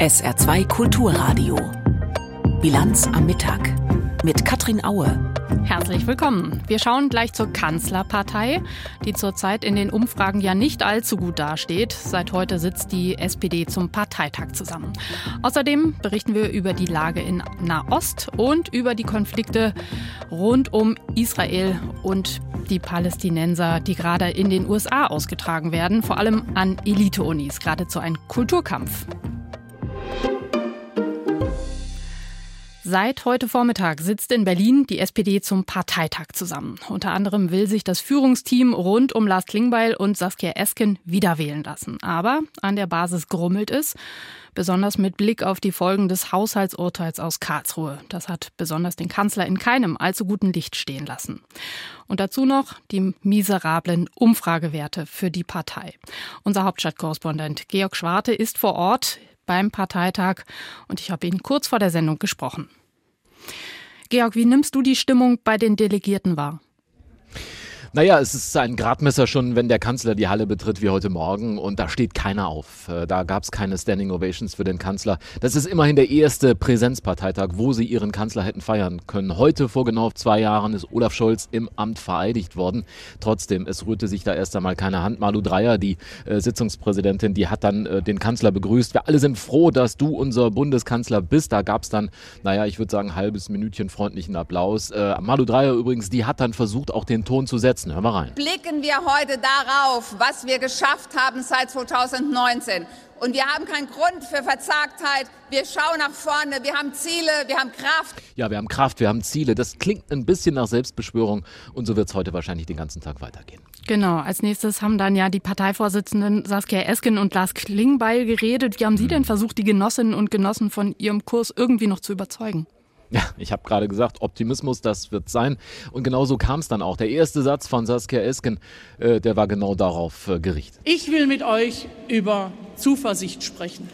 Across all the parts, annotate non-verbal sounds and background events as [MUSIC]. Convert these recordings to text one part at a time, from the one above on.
SR2 Kulturradio. Bilanz am Mittag mit Katrin Aue. Herzlich willkommen. Wir schauen gleich zur Kanzlerpartei, die zurzeit in den Umfragen ja nicht allzu gut dasteht. Seit heute sitzt die SPD zum Parteitag zusammen. Außerdem berichten wir über die Lage in Nahost und über die Konflikte rund um Israel und die Palästinenser, die gerade in den USA ausgetragen werden, vor allem an Elite-Unis, geradezu ein Kulturkampf. Seit heute Vormittag sitzt in Berlin die SPD zum Parteitag zusammen. Unter anderem will sich das Führungsteam rund um Lars Klingbeil und Saskia Esken wiederwählen lassen. Aber an der Basis grummelt es, besonders mit Blick auf die Folgen des Haushaltsurteils aus Karlsruhe. Das hat besonders den Kanzler in keinem allzu guten Licht stehen lassen. Und dazu noch die miserablen Umfragewerte für die Partei. Unser Hauptstadtkorrespondent Georg Schwarte ist vor Ort beim Parteitag und ich habe ihn kurz vor der Sendung gesprochen. Georg, wie nimmst du die Stimmung bei den Delegierten wahr? Naja, es ist ein Gradmesser schon, wenn der Kanzler die Halle betritt wie heute Morgen und da steht keiner auf. Äh, da gab es keine Standing Ovations für den Kanzler. Das ist immerhin der erste Präsenzparteitag, wo sie ihren Kanzler hätten feiern können. Heute, vor genau zwei Jahren, ist Olaf Scholz im Amt vereidigt worden. Trotzdem, es rührte sich da erst einmal keine Hand. Malu Dreyer, die äh, Sitzungspräsidentin, die hat dann äh, den Kanzler begrüßt. Wir alle sind froh, dass du unser Bundeskanzler bist. Da gab es dann, naja, ich würde sagen, ein halbes Minütchen freundlichen Applaus. Äh, Malu Dreyer übrigens, die hat dann versucht, auch den Ton zu setzen setzen. Hör mal rein. Blicken wir heute darauf, was wir geschafft haben seit 2019. Und wir haben keinen Grund für Verzagtheit. Wir schauen nach vorne. Wir haben Ziele. Wir haben Kraft. Ja, wir haben Kraft. Wir haben Ziele. Das klingt ein bisschen nach Selbstbeschwörung. Und so wird es heute wahrscheinlich den ganzen Tag weitergehen. Genau. Als nächstes haben dann ja die Parteivorsitzenden Saskia Esken und Lars Klingbeil geredet. Wie haben Sie hm. denn versucht, die Genossinnen und Genossen von Ihrem Kurs irgendwie noch zu überzeugen? Ja, ich habe gerade gesagt, Optimismus, das wird sein. Und genau so kam es dann auch. Der erste Satz von Saskia Esken, äh, der war genau darauf äh, gerichtet. Ich will mit euch über Zuversicht sprechen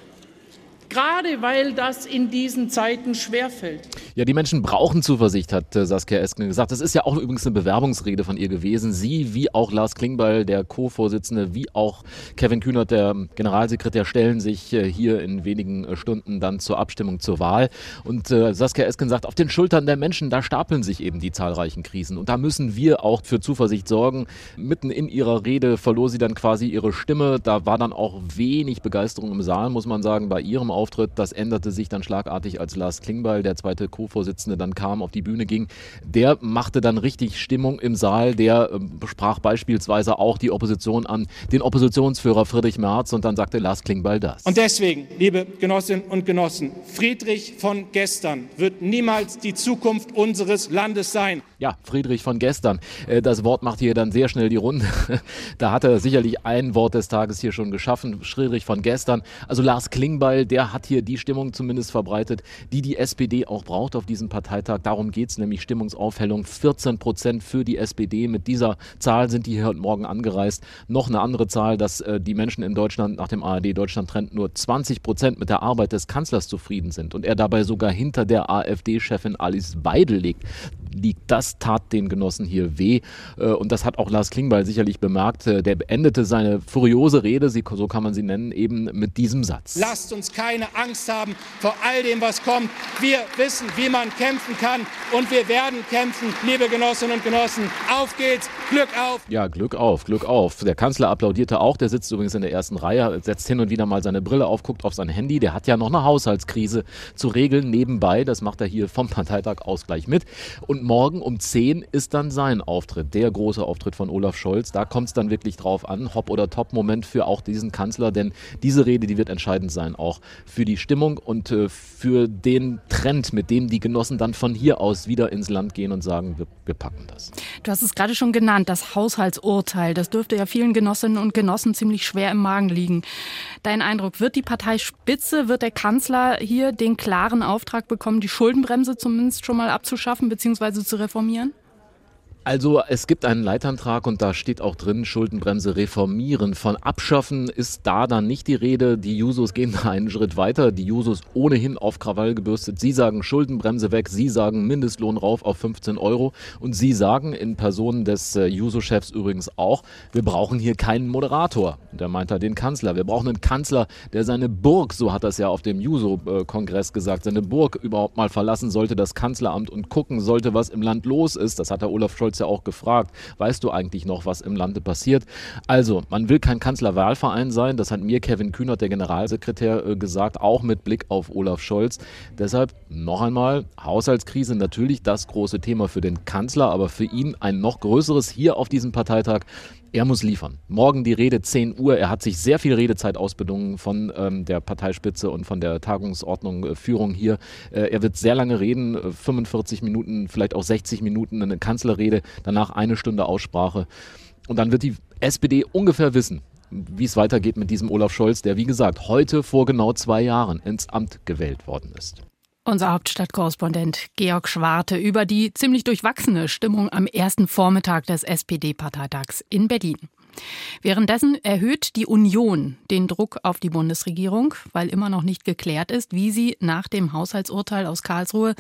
gerade weil das in diesen Zeiten schwerfällt. Ja, die Menschen brauchen Zuversicht, hat äh, Saskia Esken gesagt. Das ist ja auch übrigens eine Bewerbungsrede von ihr gewesen. Sie, wie auch Lars Klingbeil, der Co-Vorsitzende, wie auch Kevin Kühnert, der Generalsekretär, stellen sich äh, hier in wenigen äh, Stunden dann zur Abstimmung zur Wahl. Und Saskia Esken sagt, auf den Schultern der Menschen, da stapeln sich eben die zahlreichen Krisen. Und da müssen wir auch für Zuversicht sorgen. Mitten in ihrer Rede verlor sie dann quasi ihre Stimme. Da war dann auch wenig Begeisterung im Saal, muss man sagen, bei ihrem Auftritt. Das änderte sich dann schlagartig, als Lars Klingbeil, der zweite Co-Vorsitzende, dann kam, auf die Bühne ging. Der machte dann richtig Stimmung im Saal. Der äh, sprach beispielsweise auch die Opposition an, den Oppositionsführer Friedrich Merz und dann sagte Lars Klingbeil das. Und deswegen, liebe Genossinnen und Genossen, Friedrich von gestern wird niemals die Zukunft unseres Landes sein. Ja, Friedrich von gestern. Äh, das Wort macht hier dann sehr schnell die Runde. [LAUGHS] Da hat er sicherlich ein Wort des Tages hier schon geschaffen. Friedrich von gestern. Also Lars Klingbeil, der hat hier die Stimmung zumindest verbreitet, die die SPD auch braucht auf diesem Parteitag. Darum geht es nämlich Stimmungsaufhellung. 14 Prozent für die SPD. Mit dieser Zahl sind die hier heute Morgen angereist. Noch eine andere Zahl, dass äh, die Menschen in Deutschland nach dem ARD-Deutschland-Trend nur 20 Prozent mit der Arbeit des Kanzlers zufrieden sind und er dabei sogar hinter der AfD-Chefin Alice Weidel liegt liegt. Das tat den Genossen hier weh. Äh, und das hat auch Lars Klingbeil sicherlich bemerkt. Äh, der beendete seine furiose Rede, so kann man sie nennen, eben mit diesem Satz. Lasst uns keine Angst haben vor all dem, was kommt. Wir wissen, wie man kämpfen kann und wir werden kämpfen, liebe Genossinnen und Genossen. Auf geht's, Glück auf. Ja, Glück auf, Glück auf. Der Kanzler applaudierte auch, der sitzt übrigens in der ersten Reihe, setzt hin und wieder mal seine Brille auf, guckt auf sein Handy. Der hat ja noch eine Haushaltskrise zu regeln nebenbei. Das macht er hier vom Parteitag aus gleich mit. Und morgen um 10 ist dann sein Auftritt, der große Auftritt von Olaf Scholz. Da kommt es dann wirklich drauf an, Hop- oder Top-Moment für auch diesen Kanzler, denn diese Rede, die wird entscheidend sein, auch für die Stimmung und äh, für den Trend, mit dem die Genossen dann von hier aus wieder ins Land gehen und sagen, wir, wir packen das. Du hast es gerade schon genannt, das Haushaltsurteil. Das dürfte ja vielen Genossinnen und Genossen ziemlich schwer im Magen liegen. Dein Eindruck, wird die Parteispitze, wird der Kanzler hier den klaren Auftrag bekommen, die Schuldenbremse zumindest schon mal abzuschaffen, beziehungsweise zu reformieren? informieren? Also es gibt einen Leitantrag und da steht auch drin, Schuldenbremse reformieren. Von abschaffen ist da dann nicht die Rede. Die Jusos gehen da einen Schritt weiter. Die Jusos ohnehin auf Krawall gebürstet. Sie sagen Schuldenbremse weg, sie sagen Mindestlohn rauf auf 15 Euro und sie sagen in Person des äh, Juso-Chefs übrigens auch, wir brauchen hier keinen Moderator. Der meint da den Kanzler. Wir brauchen einen Kanzler, der seine Burg, so hat das ja auf dem Juso-Kongress gesagt, seine Burg überhaupt mal verlassen sollte, das Kanzleramt und gucken sollte, was im Land los ist. Das hat der Olaf Scholz ja auch gefragt, weißt du eigentlich noch, was im Lande passiert? Also, man will kein Kanzlerwahlverein sein, das hat mir Kevin Kühnert, der Generalsekretär, äh, gesagt, auch mit Blick auf Olaf Scholz. Deshalb noch einmal, Haushaltskrise natürlich das große Thema für den Kanzler, aber für ihn ein noch größeres hier auf diesem Parteitag er muss liefern. Morgen die Rede 10 Uhr. Er hat sich sehr viel Redezeit ausbedungen von ähm, der Parteispitze und von der Tagungsordnung äh, Führung hier. Äh, er wird sehr lange reden, 45 äh, Minuten, vielleicht auch 60 Minuten eine Kanzlerrede, danach eine Stunde Aussprache. Und dann wird die SPD ungefähr wissen, wie es weitergeht mit diesem Olaf Scholz, der wie gesagt heute vor genau zwei Jahren ins Amt gewählt worden ist. Unser Hauptstadtkorrespondent Georg Schwarte über die ziemlich durchwachsene Stimmung am ersten Vormittag des SPD-Parteitags in Berlin. Währenddessen erhöht die Union den Druck auf die Bundesregierung, weil immer noch nicht geklärt ist, wie sie nach dem Haushaltsurteil aus Karlsruhe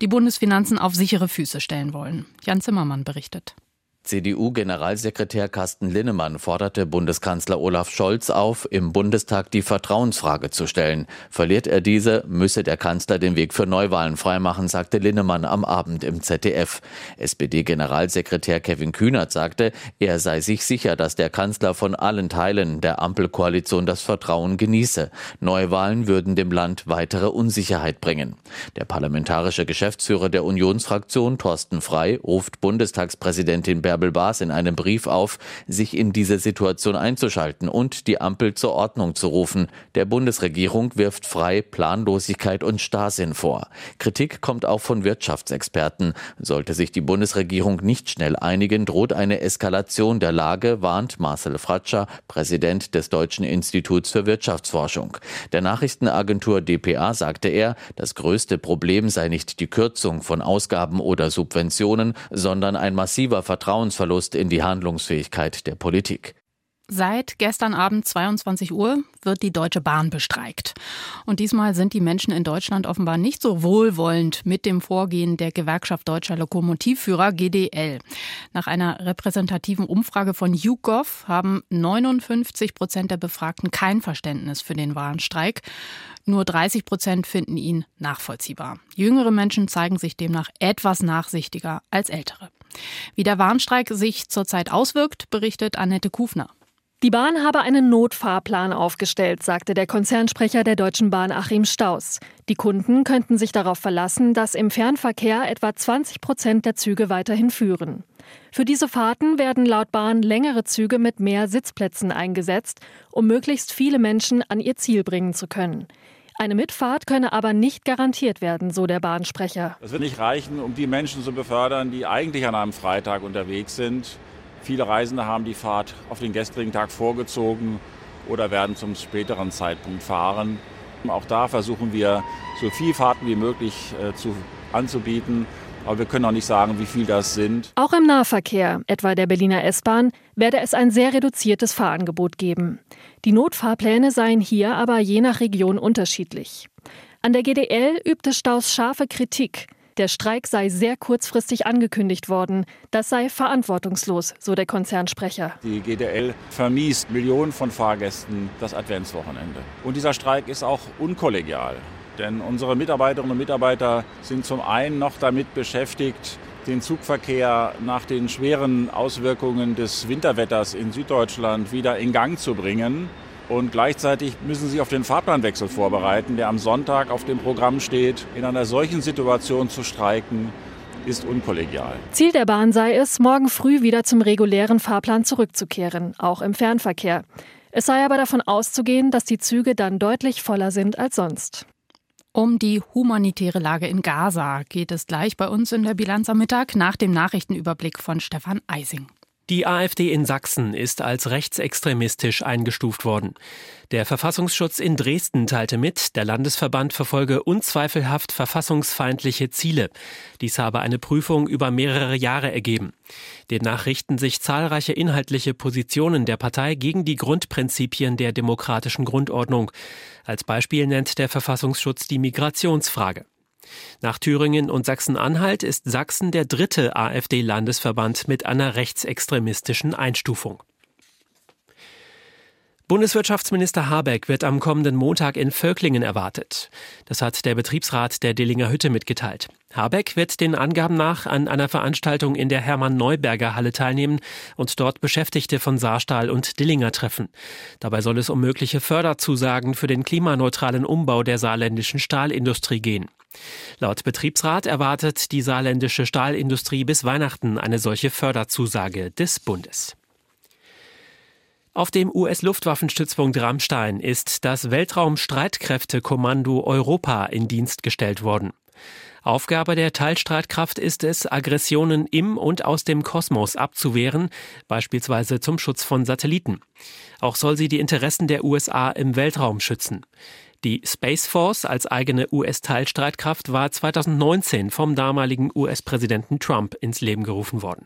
die Bundesfinanzen auf sichere Füße stellen wollen. Jan Zimmermann berichtet. CDU-Generalsekretär Carsten Linnemann forderte Bundeskanzler Olaf Scholz auf, im Bundestag die Vertrauensfrage zu stellen. Verliert er diese, müsse der Kanzler den Weg für Neuwahlen freimachen, sagte Linnemann am Abend im ZDF. SPD-Generalsekretär Kevin Kühnert sagte, er sei sich sicher, dass der Kanzler von allen Teilen der Ampelkoalition das Vertrauen genieße. Neuwahlen würden dem Land weitere Unsicherheit bringen. Der parlamentarische Geschäftsführer der Unionsfraktion, Thorsten Frei, ruft Bundestagspräsidentin Bärbel Baas in einem Brief auf, sich in diese Situation einzuschalten und die Ampel zur Ordnung zu rufen. Der Bundesregierung wirft frei Planlosigkeit und Starrsinn vor. Kritik kommt auch von Wirtschaftsexperten. Sollte sich die Bundesregierung nicht schnell einigen, droht eine Eskalation der Lage, warnt Marcel Fratscher, Präsident des Deutschen Instituts für Wirtschaftsforschung. Der Nachrichtenagentur dpa sagte er, das größte Problem sei nicht die Kürzung von Ausgaben oder Subventionen, sondern ein massiver Vertrauens Vertrauensverlust in die Handlungsfähigkeit der Politik. Seit gestern Abend 22 Uhr wird die Deutsche Bahn bestreikt. Und diesmal sind die Menschen in Deutschland offenbar nicht so wohlwollend mit dem Vorgehen der Gewerkschaft Deutscher Lokomotivführer GDL. Nach einer repräsentativen Umfrage von YouGov haben 59 Prozent der Befragten kein Verständnis für den Warnstreik. Nur 30 Prozent finden ihn nachvollziehbar. Jüngere Menschen zeigen sich demnach etwas nachsichtiger als ältere. Wie der Warnstreik sich zurzeit auswirkt, berichtet Annette Kufner. Die Bahn habe einen Notfahrplan aufgestellt, sagte der Konzernsprecher der Deutschen Bahn Achim Staus. Die Kunden könnten sich darauf verlassen, dass im Fernverkehr etwa 20 Prozent der Züge weiterhin führen. Für diese Fahrten werden laut Bahn längere Züge mit mehr Sitzplätzen eingesetzt, um möglichst viele Menschen an ihr Ziel bringen zu können. Eine Mitfahrt könne aber nicht garantiert werden, so der Bahnsprecher. Das wird nicht reichen, um die Menschen zu befördern, die eigentlich an einem Freitag unterwegs sind Viele Reisende haben die Fahrt auf den gestrigen Tag vorgezogen oder werden zum späteren Zeitpunkt fahren. Auch da versuchen wir, so viele Fahrten wie möglich äh, zu, anzubieten. Aber wir können auch nicht sagen, wie viel das sind. Auch im Nahverkehr, etwa der Berliner S-Bahn, werde es ein sehr reduziertes Fahrangebot geben. Die Notfahrpläne seien hier aber je nach Region unterschiedlich. An der GDL übte Staus scharfe Kritik. Der Streik sei sehr kurzfristig angekündigt worden. Das sei verantwortungslos, so der Konzernsprecher. Die GDL vermiest Millionen von Fahrgästen das Adventswochenende. Und dieser Streik ist auch unkollegial. Denn unsere Mitarbeiterinnen und Mitarbeiter sind zum einen noch damit beschäftigt, den Zugverkehr nach den schweren Auswirkungen des Winterwetters in Süddeutschland wieder in Gang zu bringen. Und gleichzeitig müssen sie sich auf den Fahrplanwechsel vorbereiten, der am Sonntag auf dem Programm steht. In einer solchen Situation zu streiken, ist unkollegial. Ziel der Bahn sei es, morgen früh wieder zum regulären Fahrplan zurückzukehren, auch im Fernverkehr. Es sei aber davon auszugehen, dass die Züge dann deutlich voller sind als sonst. Um die humanitäre Lage in Gaza geht es gleich bei uns in der Bilanz am Mittag nach dem Nachrichtenüberblick von Stefan Eising. Die AfD in Sachsen ist als rechtsextremistisch eingestuft worden. Der Verfassungsschutz in Dresden teilte mit, der Landesverband verfolge unzweifelhaft verfassungsfeindliche Ziele. Dies habe eine Prüfung über mehrere Jahre ergeben. Demnach richten sich zahlreiche inhaltliche Positionen der Partei gegen die Grundprinzipien der demokratischen Grundordnung. Als Beispiel nennt der Verfassungsschutz die Migrationsfrage. Nach Thüringen und Sachsen-Anhalt ist Sachsen der dritte AfD-Landesverband mit einer rechtsextremistischen Einstufung. Bundeswirtschaftsminister Habeck wird am kommenden Montag in Völklingen erwartet. Das hat der Betriebsrat der Dillinger Hütte mitgeteilt. Habeck wird den Angaben nach an einer Veranstaltung in der Hermann-Neuberger Halle teilnehmen und dort Beschäftigte von Saarstahl und Dillinger treffen. Dabei soll es um mögliche Förderzusagen für den klimaneutralen Umbau der saarländischen Stahlindustrie gehen. Laut Betriebsrat erwartet die saarländische Stahlindustrie bis Weihnachten eine solche Förderzusage des Bundes. Auf dem US-Luftwaffenstützpunkt Rammstein ist das Weltraumstreitkräftekommando Europa in Dienst gestellt worden. Aufgabe der Teilstreitkraft ist es, Aggressionen im und aus dem Kosmos abzuwehren, beispielsweise zum Schutz von Satelliten. Auch soll sie die Interessen der USA im Weltraum schützen. Die Space Force als eigene US-Teilstreitkraft war 2019 vom damaligen US-Präsidenten Trump ins Leben gerufen worden.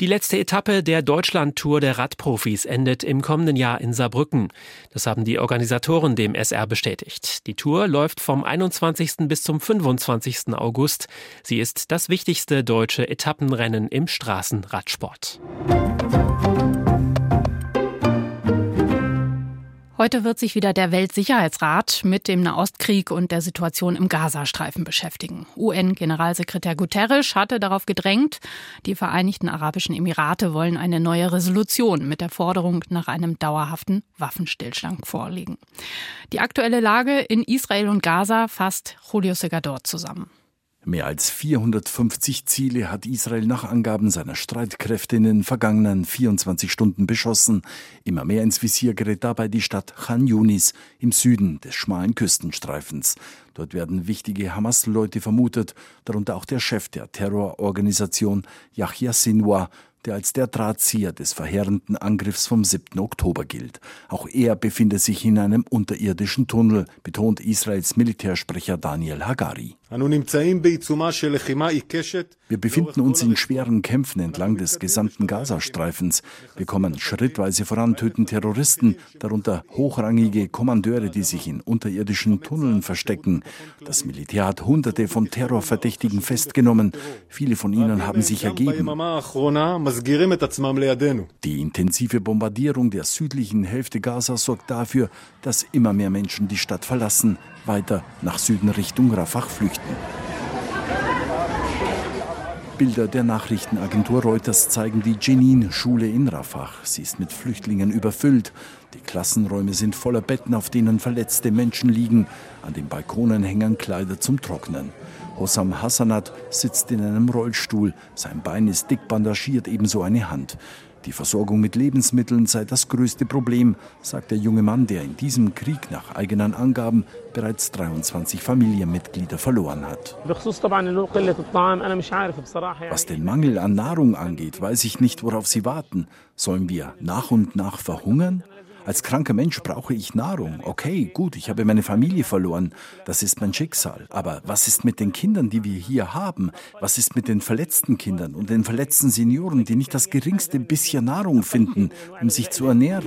Die letzte Etappe der Deutschland-Tour der Radprofis endet im kommenden Jahr in Saarbrücken. Das haben die Organisatoren dem SR bestätigt. Die Tour läuft vom 21. bis zum 25. August. Sie ist das wichtigste deutsche Etappenrennen im Straßenradsport. Heute wird sich wieder der Weltsicherheitsrat mit dem Nahostkrieg und der Situation im Gazastreifen beschäftigen. UN-Generalsekretär Guterres hatte darauf gedrängt, die Vereinigten Arabischen Emirate wollen eine neue Resolution mit der Forderung nach einem dauerhaften Waffenstillstand vorlegen. Die aktuelle Lage in Israel und Gaza fasst Julio Segador zusammen. Mehr als 450 Ziele hat Israel nach Angaben seiner Streitkräfte in den vergangenen 24 Stunden beschossen. Immer mehr ins Visier gerät dabei die Stadt Khan Yunis im Süden des schmalen Küstenstreifens. Dort werden wichtige Hamas-Leute vermutet, darunter auch der Chef der Terrororganisation Yahya Sinwar der als der Drahtzieher des verheerenden Angriffs vom 7. Oktober gilt. Auch er befindet sich in einem unterirdischen Tunnel, betont Israels Militärsprecher Daniel Hagari. Wir befinden uns in schweren Kämpfen entlang des gesamten Gazastreifens. Wir kommen schrittweise voran, töten Terroristen, darunter hochrangige Kommandeure, die sich in unterirdischen Tunneln verstecken. Das Militär hat Hunderte von Terrorverdächtigen festgenommen. Viele von ihnen haben sich ergeben. Die intensive Bombardierung der südlichen Hälfte Gazas sorgt dafür, dass immer mehr Menschen die Stadt verlassen, weiter nach Süden Richtung Rafah flüchten. Bilder der Nachrichtenagentur Reuters zeigen die Jenin-Schule in Rafah. Sie ist mit Flüchtlingen überfüllt. Die Klassenräume sind voller Betten, auf denen verletzte Menschen liegen. An den Balkonen hängen Kleider zum Trocknen. Hossam Hassanat sitzt in einem Rollstuhl. Sein Bein ist dick bandagiert, ebenso eine Hand. Die Versorgung mit Lebensmitteln sei das größte Problem, sagt der junge Mann, der in diesem Krieg nach eigenen Angaben bereits 23 Familienmitglieder verloren hat. Was den Mangel an Nahrung angeht, weiß ich nicht, worauf Sie warten. Sollen wir nach und nach verhungern? Als kranker Mensch brauche ich Nahrung. Okay, gut, ich habe meine Familie verloren. Das ist mein Schicksal. Aber was ist mit den Kindern, die wir hier haben? Was ist mit den verletzten Kindern und den verletzten Senioren, die nicht das geringste bisschen Nahrung finden, um sich zu ernähren?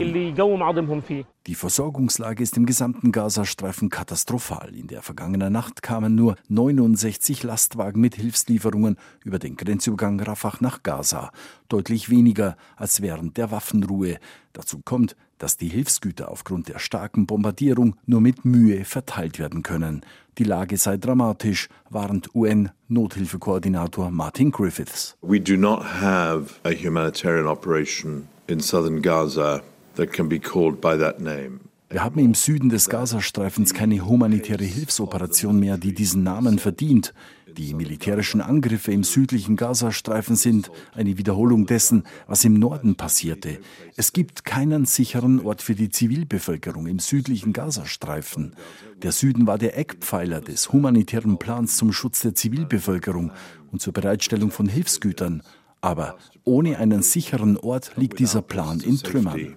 Die Versorgungslage ist im gesamten Gazastreifen katastrophal. In der vergangenen Nacht kamen nur 69 Lastwagen mit Hilfslieferungen über den Grenzübergang Rafah nach Gaza. Deutlich weniger als während der Waffenruhe. Dazu kommt, dass die Hilfsgüter aufgrund der starken Bombardierung nur mit Mühe verteilt werden können. Die Lage sei dramatisch, warnt UN-Nothilfekoordinator Martin Griffiths. We do not have a humanitarian operation in southern Gaza that can be called by that name. Wir haben im Süden des Gazastreifens keine humanitäre Hilfsoperation mehr, die diesen Namen verdient. Die militärischen Angriffe im südlichen Gazastreifen sind eine Wiederholung dessen, was im Norden passierte. Es gibt keinen sicheren Ort für die Zivilbevölkerung im südlichen Gazastreifen. Der Süden war der Eckpfeiler des humanitären Plans zum Schutz der Zivilbevölkerung und zur Bereitstellung von Hilfsgütern. Aber ohne einen sicheren Ort liegt dieser Plan in Trümmern.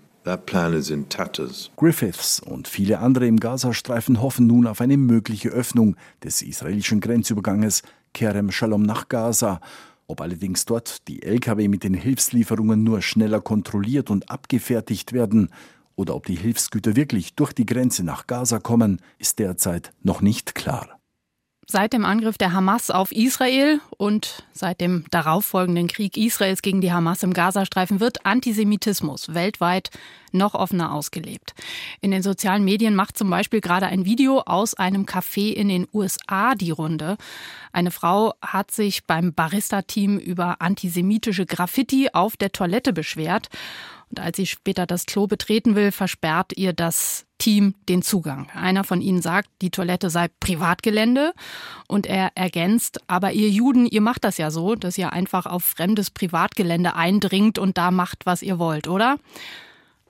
Griffiths und viele andere im Gazastreifen hoffen nun auf eine mögliche Öffnung des israelischen Grenzüberganges Kerem Shalom nach Gaza. Ob allerdings dort die Lkw mit den Hilfslieferungen nur schneller kontrolliert und abgefertigt werden oder ob die Hilfsgüter wirklich durch die Grenze nach Gaza kommen, ist derzeit noch nicht klar. Seit dem Angriff der Hamas auf Israel und seit dem darauffolgenden Krieg Israels gegen die Hamas im Gazastreifen wird Antisemitismus weltweit noch offener ausgelebt. In den sozialen Medien macht zum Beispiel gerade ein Video aus einem Café in den USA die Runde. Eine Frau hat sich beim Barista-Team über antisemitische Graffiti auf der Toilette beschwert. Und als sie später das Klo betreten will, versperrt ihr das Team den Zugang. Einer von ihnen sagt, die Toilette sei Privatgelände und er ergänzt, aber ihr Juden, ihr macht das ja so, dass ihr einfach auf fremdes Privatgelände eindringt und da macht, was ihr wollt, oder?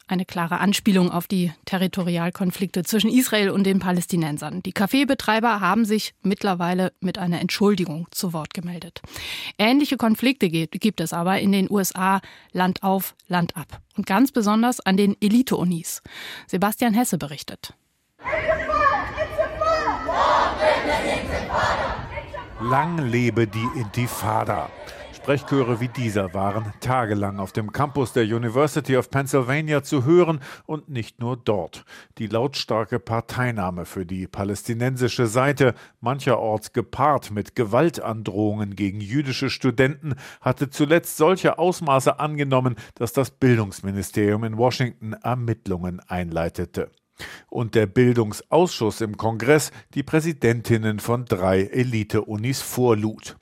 Eine klare Anspielung auf die Territorialkonflikte zwischen Israel und den Palästinensern. Die Kaffeebetreiber haben sich mittlerweile mit einer Entschuldigung zu Wort gemeldet. Ähnliche Konflikte gibt es aber in den USA Land auf, Land ab. Und ganz besonders an den Elite-Unis. Sebastian Hesse berichtet. Lang lebe die Intifada. Sprechchöre wie dieser waren tagelang auf dem Campus der University of Pennsylvania zu hören und nicht nur dort. Die lautstarke Parteinahme für die palästinensische Seite, mancherorts gepaart mit Gewaltandrohungen gegen jüdische Studenten, hatte zuletzt solche Ausmaße angenommen, dass das Bildungsministerium in Washington Ermittlungen einleitete und der Bildungsausschuss im Kongress die Präsidentinnen von drei Elite-Unis vorlud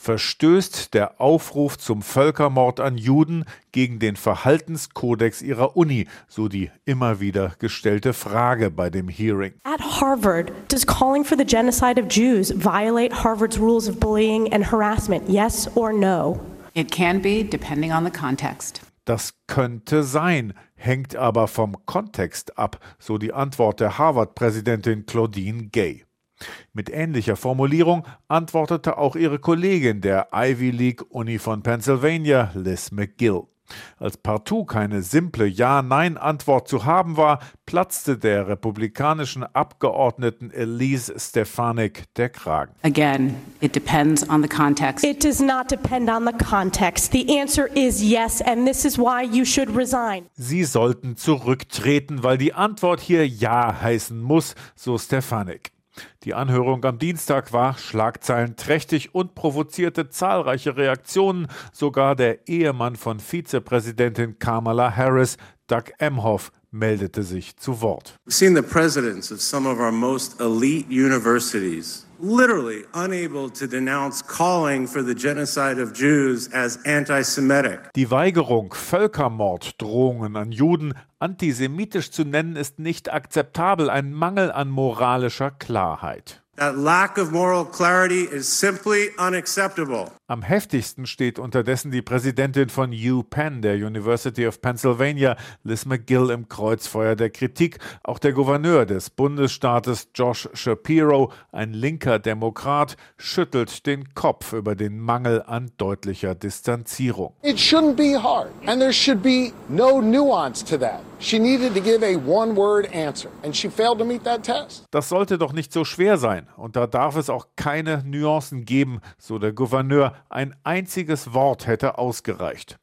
verstößt der Aufruf zum Völkermord an Juden gegen den Verhaltenskodex ihrer Uni, so die immer wieder gestellte Frage bei dem Hearing. At Harvard, does calling for the genocide of Jews violate Harvard's rules of bullying and harassment? Yes or no? It can be, depending on the context. Das könnte sein, hängt aber vom Kontext ab, so die Antwort der Harvard-Präsidentin Claudine Gay. Mit ähnlicher Formulierung antwortete auch ihre Kollegin der Ivy League Uni von Pennsylvania, Liz McGill. Als partout keine simple Ja-Nein-Antwort zu haben war, platzte der republikanischen Abgeordneten Elise Stefanik der Kragen. Again, it depends on the context. It does not depend on the context. The answer is yes, and this is why you should resign. Sie sollten zurücktreten, weil die Antwort hier Ja heißen muss, so Stefanik. Die Anhörung am Dienstag war schlagzeilenträchtig und provozierte zahlreiche Reaktionen. Sogar der Ehemann von Vizepräsidentin Kamala Harris, Doug Emhoff, meldete sich zu Wort. We've seen the presidents of some of our most elite universities literally unable to denounce calling for the genocide of Jews as anti-Semitic. Die Weigerung, Völkermorddrohungen an Juden antisemitisch zu nennen, ist nicht akzeptabel, ein Mangel an moralischer Klarheit. That lack of moral clarity is simply unacceptable. Am heftigsten steht unterdessen die Präsidentin von UPenn, der University of Pennsylvania, Liz McGill, im Kreuzfeuer der Kritik. Auch der Gouverneur des Bundesstaates, Josh Shapiro, ein linker Demokrat, schüttelt den Kopf über den Mangel an deutlicher Distanzierung. It shouldn't be hard, and there should be no nuance to that. She needed to give a one-word answer, and she failed to meet that test. Das sollte doch nicht so schwer sein, und da darf es auch keine Nuancen geben, so der Gouverneur. Ein einziges Wort hätte ausgereicht.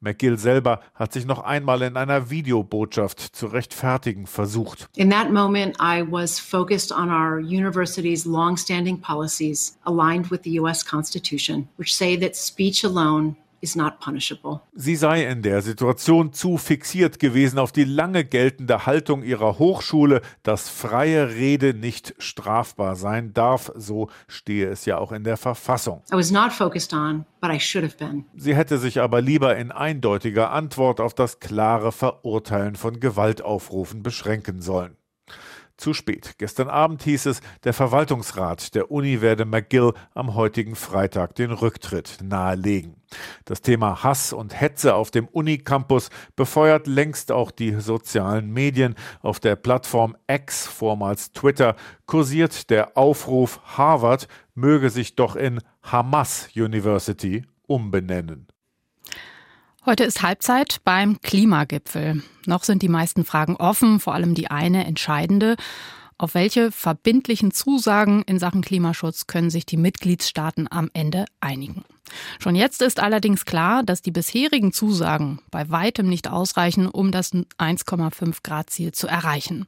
McGill selber hat sich noch einmal in einer Videobotschaft zu rechtfertigen versucht. In that moment, I was focused on our university's long-standing policies aligned with the U.S. Constitution, which say that speech alone is not punishable. Sie sei in der Situation zu fixiert gewesen auf die lange geltende Haltung ihrer Hochschule, dass freie Rede nicht strafbar sein darf, so stehe es ja auch in der Verfassung. I was not focused on, but I should have been. Sie hätte sich aber lieber in eindeutiger Antwort auf das klare Verurteilen von Gewaltaufrufen beschränken sollen. Zu spät. Gestern Abend hieß es, der Verwaltungsrat der Uni werde McGill am heutigen Freitag den Rücktritt nahelegen. Das Thema Hass und Hetze auf dem Unicampus befeuert längst auch die sozialen Medien. Auf der Plattform X, vormals Twitter, kursiert der Aufruf, Harvard möge sich doch in Hamas University umbenennen. Heute ist Halbzeit beim Klimagipfel. Noch sind die meisten Fragen offen, vor allem die eine entscheidende. Auf welche verbindlichen Zusagen in Sachen Klimaschutz können sich die Mitgliedstaaten am Ende einigen? Schon jetzt ist allerdings klar, dass die bisherigen Zusagen bei weitem nicht ausreichen, um das 1,5 Grad Ziel zu erreichen.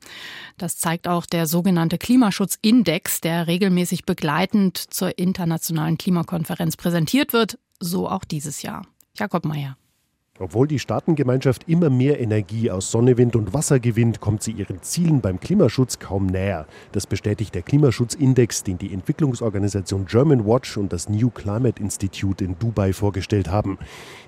Das zeigt auch der sogenannte Klimaschutzindex, der regelmäßig begleitend zur internationalen Klimakonferenz präsentiert wird, so auch dieses Jahr. Jakob Mayer. Obwohl die Staatengemeinschaft immer mehr Energie aus Sonne, Wind und Wasser gewinnt, kommt sie ihren Zielen beim Klimaschutz kaum näher. Das bestätigt der Klimaschutzindex, den die Entwicklungsorganisation German Watch und das New Climate Institute in Dubai vorgestellt haben.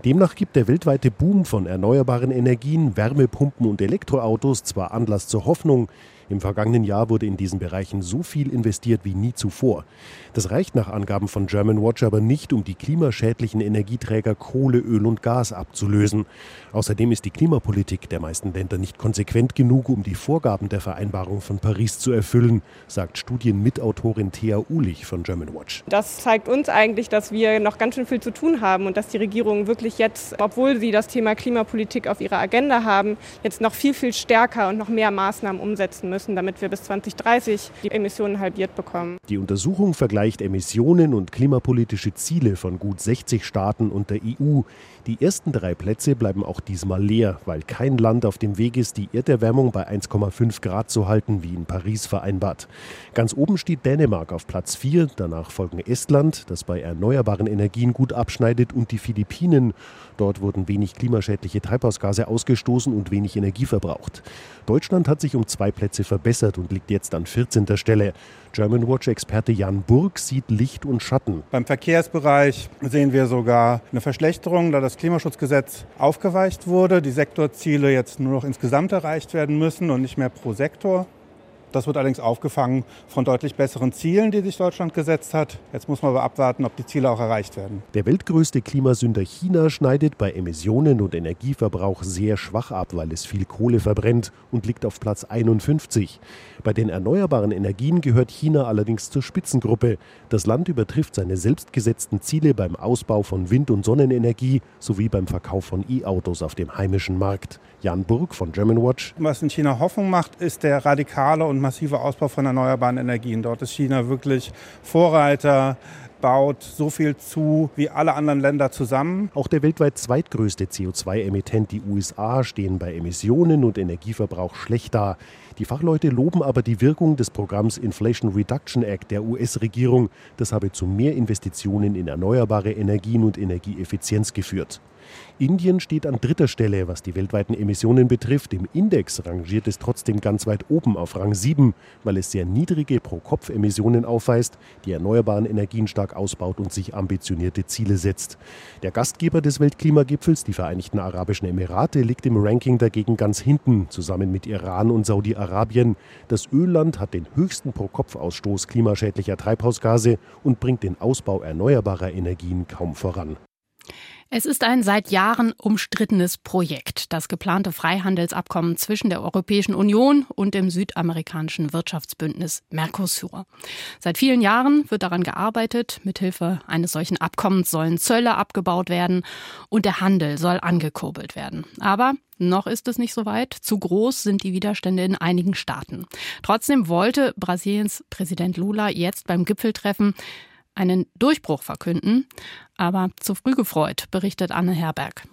Demnach gibt der weltweite Boom von erneuerbaren Energien, Wärmepumpen und Elektroautos zwar Anlass zur Hoffnung, im vergangenen Jahr wurde in diesen Bereichen so viel investiert wie nie zuvor. Das reicht nach Angaben von German Watch aber nicht, um die klimaschädlichen Energieträger Kohle, Öl und Gas abzulösen. Außerdem ist die Klimapolitik der meisten Länder nicht konsequent genug, um die Vorgaben der Vereinbarung von Paris zu erfüllen, sagt Studienmitautorin Thea Uhlich von German Watch. Das zeigt uns eigentlich, dass wir noch ganz schön viel zu tun haben und dass die Regierungen wirklich jetzt, obwohl sie das Thema Klimapolitik auf ihrer Agenda haben, jetzt noch viel, viel stärker und noch mehr Maßnahmen umsetzen müssen müssen, damit wir bis 2030 die Emissionen halbiert bekommen. Die Untersuchung vergleicht Emissionen und klimapolitische Ziele von gut 60 Staaten und der EU. Die ersten drei Plätze bleiben auch diesmal leer, weil kein Land auf dem Weg ist, die Erderwärmung bei 1,5 Grad zu halten, wie in Paris vereinbart. Ganz oben steht Dänemark auf Platz 4, danach folgen Estland, das bei erneuerbaren Energien gut abschneidet, und die Philippinen. Dort wurden wenig klimaschädliche Treibhausgase ausgestoßen und wenig Energie verbraucht. Deutschland hat sich um zwei Plätze verbessert und liegt jetzt an 14. Stelle. German Watch-Experte Jan Burg sieht Licht und Schatten. Beim Verkehrsbereich sehen wir sogar eine Verschlechterung, da das Klimaschutzgesetz aufgeweicht wurde, die Sektorziele jetzt nur noch insgesamt erreicht werden müssen und nicht mehr pro Sektor. Das wird allerdings aufgefangen von deutlich besseren Zielen, die sich Deutschland gesetzt hat. Jetzt muss man aber abwarten, ob die Ziele auch erreicht werden. Der weltgrößte Klimasünder China schneidet bei Emissionen und Energieverbrauch sehr schwach ab, weil es viel Kohle verbrennt und liegt auf Platz 51. Bei den erneuerbaren Energien gehört China allerdings zur Spitzengruppe. Das Land übertrifft seine selbstgesetzten Ziele beim Ausbau von Wind- und Sonnenenergie sowie beim Verkauf von E-Autos auf dem heimischen Markt. Jan Burg von German Watch. Was in China Hoffnung macht, ist der radikale und massive Ausbau von erneuerbaren Energien. Dort ist China wirklich Vorreiter baut so viel zu wie alle anderen Länder zusammen. Auch der weltweit zweitgrößte CO2-Emittent, die USA, stehen bei Emissionen und Energieverbrauch schlecht da. Die Fachleute loben aber die Wirkung des Programms Inflation Reduction Act der US-Regierung. Das habe zu mehr Investitionen in erneuerbare Energien und Energieeffizienz geführt. Indien steht an dritter Stelle, was die weltweiten Emissionen betrifft. Im Index rangiert es trotzdem ganz weit oben auf Rang 7, weil es sehr niedrige Pro-Kopf-Emissionen aufweist, die erneuerbaren Energien stark ausbaut und sich ambitionierte Ziele setzt. Der Gastgeber des Weltklimagipfels, die Vereinigten Arabischen Emirate, liegt im Ranking dagegen ganz hinten, zusammen mit Iran und Saudi-Arabien. Das Ölland hat den höchsten Pro-Kopf-Ausstoß klimaschädlicher Treibhausgase und bringt den Ausbau erneuerbarer Energien kaum voran. Es ist ein seit Jahren umstrittenes Projekt, das geplante Freihandelsabkommen zwischen der Europäischen Union und dem südamerikanischen Wirtschaftsbündnis Mercosur. Seit vielen Jahren wird daran gearbeitet. Mithilfe eines solchen Abkommens sollen Zölle abgebaut werden und der Handel soll angekurbelt werden. Aber noch ist es nicht so weit. Zu groß sind die Widerstände in einigen Staaten. Trotzdem wollte Brasiliens Präsident Lula jetzt beim Gipfeltreffen einen Durchbruch verkünden. Aber zu früh gefreut, berichtet Anne Herberg.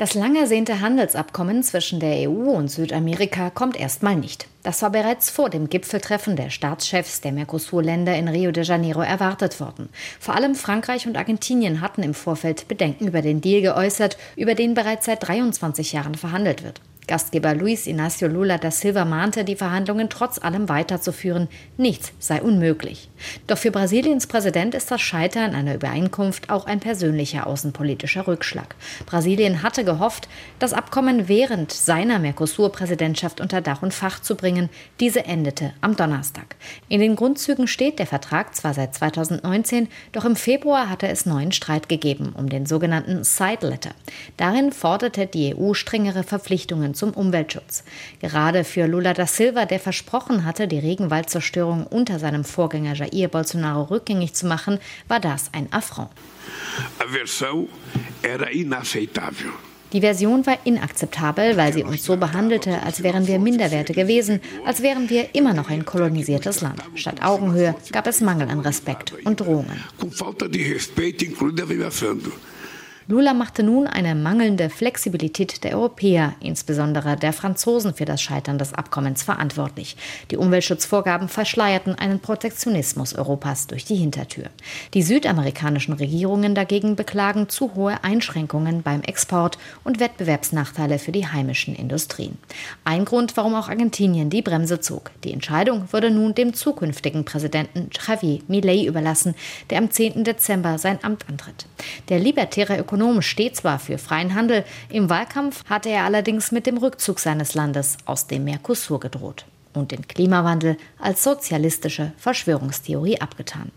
Das lang ersehnte Handelsabkommen zwischen der EU und Südamerika kommt erstmal nicht. Das war bereits vor dem Gipfeltreffen der Staatschefs der Mercosur-Länder in Rio de Janeiro erwartet worden. Vor allem Frankreich und Argentinien hatten im Vorfeld Bedenken über den Deal geäußert, über den bereits seit 23 Jahren verhandelt wird. Gastgeber Luis Inácio Lula da Silva mahnte, die Verhandlungen trotz allem weiterzuführen. Nichts sei unmöglich. Doch für Brasiliens Präsident ist das Scheitern einer Übereinkunft auch ein persönlicher außenpolitischer Rückschlag. Brasilien hatte gehofft, das Abkommen während seiner Mercosur-Präsidentschaft unter Dach und Fach zu bringen. Diese endete am Donnerstag. In den Grundzügen steht der Vertrag zwar seit 2019, doch im Februar hatte es neuen Streit gegeben um den sogenannten Side Letter. Darin forderte die EU strengere Verpflichtungen zum Umweltschutz. Gerade für Lula da Silva, der versprochen hatte, die Regenwaldzerstörung unter seinem Vorgänger Jair Bolsonaro rückgängig zu machen, war das ein Affront. A versão era inaceitável. Die Version war inakzeptabel, weil sie uns so behandelte, als wären wir Minderwerte gewesen, als wären wir immer noch ein kolonisiertes Land. Statt Augenhöhe gab es Mangel an Respekt und Drohungen. Lula machte nun eine mangelnde Flexibilität der Europäer, insbesondere der Franzosen, für das Scheitern des Abkommens verantwortlich. Die Umweltschutzvorgaben verschleierten einen Protektionismus Europas durch die Hintertür. Die südamerikanischen Regierungen dagegen beklagen zu hohe Einschränkungen beim Export und Wettbewerbsnachteile für die heimischen Industrien. Ein Grund, warum auch Argentinien die Bremse zog. Die Entscheidung würde nun dem zukünftigen Präsidenten Javier Milei überlassen, der am 10. Dezember sein Amt antritt. Der libertäre Ökonom Ökonom steht zwar für freien Handel, im Wahlkampf hatte er allerdings mit dem Rückzug seines Landes aus dem Mercosur gedroht und den Klimawandel als sozialistische Verschwörungstheorie abgetan.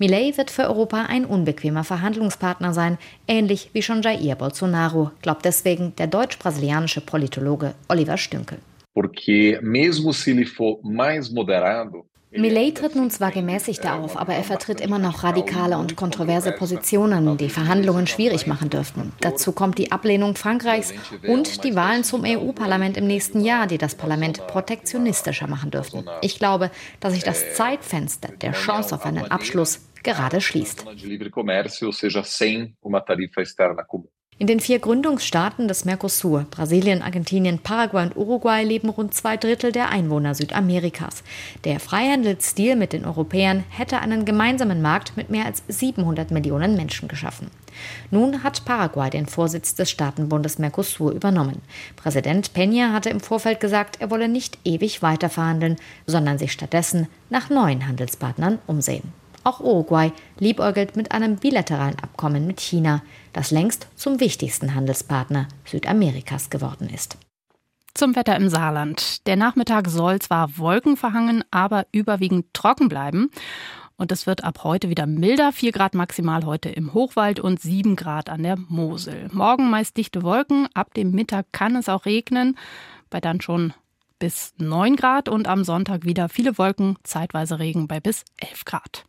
Millet wird für Europa ein unbequemer Verhandlungspartner sein, ähnlich wie schon Jair Bolsonaro, glaubt deswegen der deutsch-brasilianische Politologe Oliver Stünkel. Porque mesmo se ele for mais moderado, Millet tritt nun zwar gemäßigter auf, aber er vertritt immer noch radikale und kontroverse Positionen, die Verhandlungen schwierig machen dürften. Dazu kommt die Ablehnung Frankreichs und die Wahlen zum EU-Parlament im nächsten Jahr, die das Parlament protektionistischer machen dürften. Ich glaube, dass sich das Zeitfenster der Chance auf einen Abschluss gerade schließt. In den vier Gründungsstaaten des Mercosur, Brasilien, Argentinien, Paraguay und Uruguay, leben rund zwei Drittel der Einwohner Südamerikas. Der Freihandelsstil mit den Europäern hätte einen gemeinsamen Markt mit mehr als 700 Millionen Menschen geschaffen. Nun hat Paraguay den Vorsitz des Staatenbundes Mercosur übernommen. Präsident Peña hatte im Vorfeld gesagt, er wolle nicht ewig weiterverhandeln, sondern sich stattdessen nach neuen Handelspartnern umsehen. Auch Uruguay liebäugelt mit einem bilateralen Abkommen mit China, das längst zum wichtigsten Handelspartner Südamerikas geworden ist. Zum Wetter im Saarland. Der Nachmittag soll zwar wolkenverhangen, aber überwiegend trocken bleiben. Und es wird ab heute wieder milder, 4 Grad maximal heute im Hochwald und 7 Grad an der Mosel. Morgen meist dichte Wolken, ab dem Mittag kann es auch regnen, bei dann schon bis 9 Grad und am Sonntag wieder viele Wolken, zeitweise Regen bei bis 11 Grad.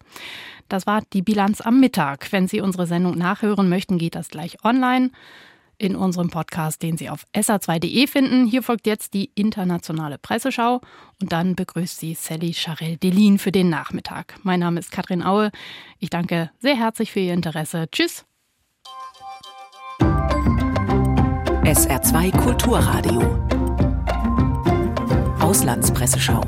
Das war die Bilanz am Mittag. Wenn Sie unsere Sendung nachhören möchten, geht das gleich online in unserem Podcast, den Sie auf sa2.de finden. Hier folgt jetzt die internationale Presseschau und dann begrüßt Sie Sally Charel-Delin für den Nachmittag. Mein Name ist Katrin Aue. Ich danke sehr herzlich für Ihr Interesse. Tschüss. SR2 Kulturradio Auslandspresseschau.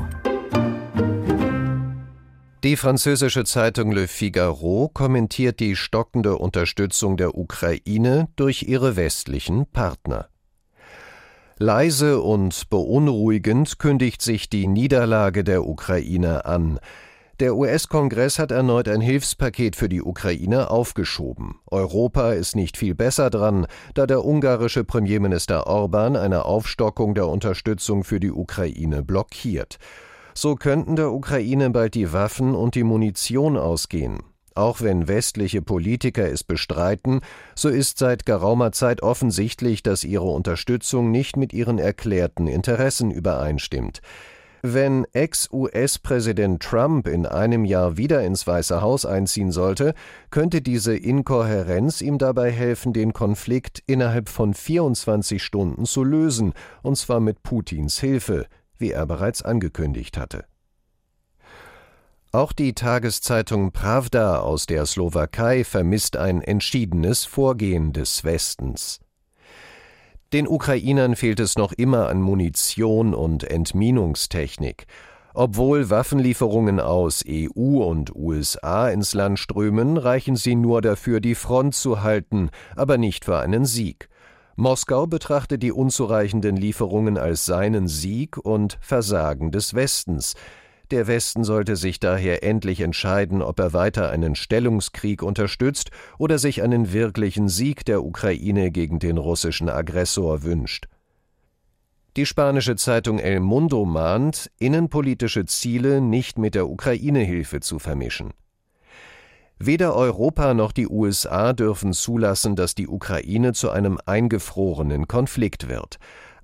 Die französische Zeitung Le Figaro kommentiert die stockende Unterstützung der Ukraine durch ihre westlichen Partner. Leise und beunruhigend kündigt sich die Niederlage der Ukraine an. Der US-Kongress hat erneut ein Hilfspaket für die Ukraine aufgeschoben. Europa ist nicht viel besser dran, da der ungarische Premierminister Orban eine Aufstockung der Unterstützung für die Ukraine blockiert. So könnten der Ukraine bald die Waffen und die Munition ausgehen. Auch wenn westliche Politiker es bestreiten, so ist seit geraumer Zeit offensichtlich, dass ihre Unterstützung nicht mit ihren erklärten Interessen übereinstimmt. Wenn Ex-US-Präsident Trump in einem Jahr wieder ins Weiße Haus einziehen sollte, könnte diese Inkohärenz ihm dabei helfen, den Konflikt innerhalb von 24 Stunden zu lösen, und zwar mit Putins Hilfe, wie er bereits angekündigt hatte. Auch die Tageszeitung Pravda aus der Slowakei vermisst ein entschiedenes Vorgehen des Westens. Den Ukrainern fehlt es noch immer an Munition und Entminungstechnik. Obwohl Waffenlieferungen aus EU und USA ins Land strömen, reichen sie nur dafür, die Front zu halten, aber nicht für einen Sieg. Moskau betrachtet die unzureichenden Lieferungen als seinen Sieg und Versagen des Westens. Der Westen sollte sich daher endlich entscheiden, ob er weiter einen Stellungskrieg unterstützt oder sich einen wirklichen Sieg der Ukraine gegen den russischen Aggressor wünscht. Die spanische Zeitung El Mundo mahnt, innenpolitische Ziele nicht mit der Ukraine-Hilfe zu vermischen. Weder Europa noch die USA dürfen zulassen, dass die Ukraine zu einem eingefrorenen Konflikt wird.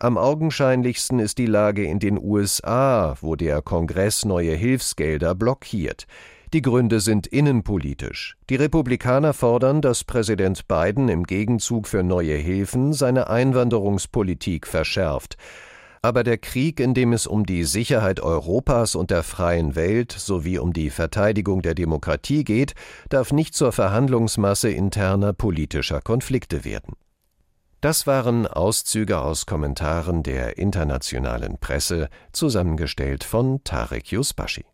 Am augenscheinlichsten ist die Lage in den USA, wo der Kongress neue Hilfsgelder blockiert. Die Gründe sind innenpolitisch. Die Republikaner fordern, dass Präsident Biden im Gegenzug für neue Hilfen seine Einwanderungspolitik verschärft. Aber der Krieg, in dem es um die Sicherheit Europas und der freien Welt sowie um die Verteidigung der Demokratie geht, darf nicht zur Verhandlungsmasse interner politischer Konflikte werden. Das waren Auszüge aus Kommentaren der internationalen Presse, zusammengestellt von Tarek Yusbashi.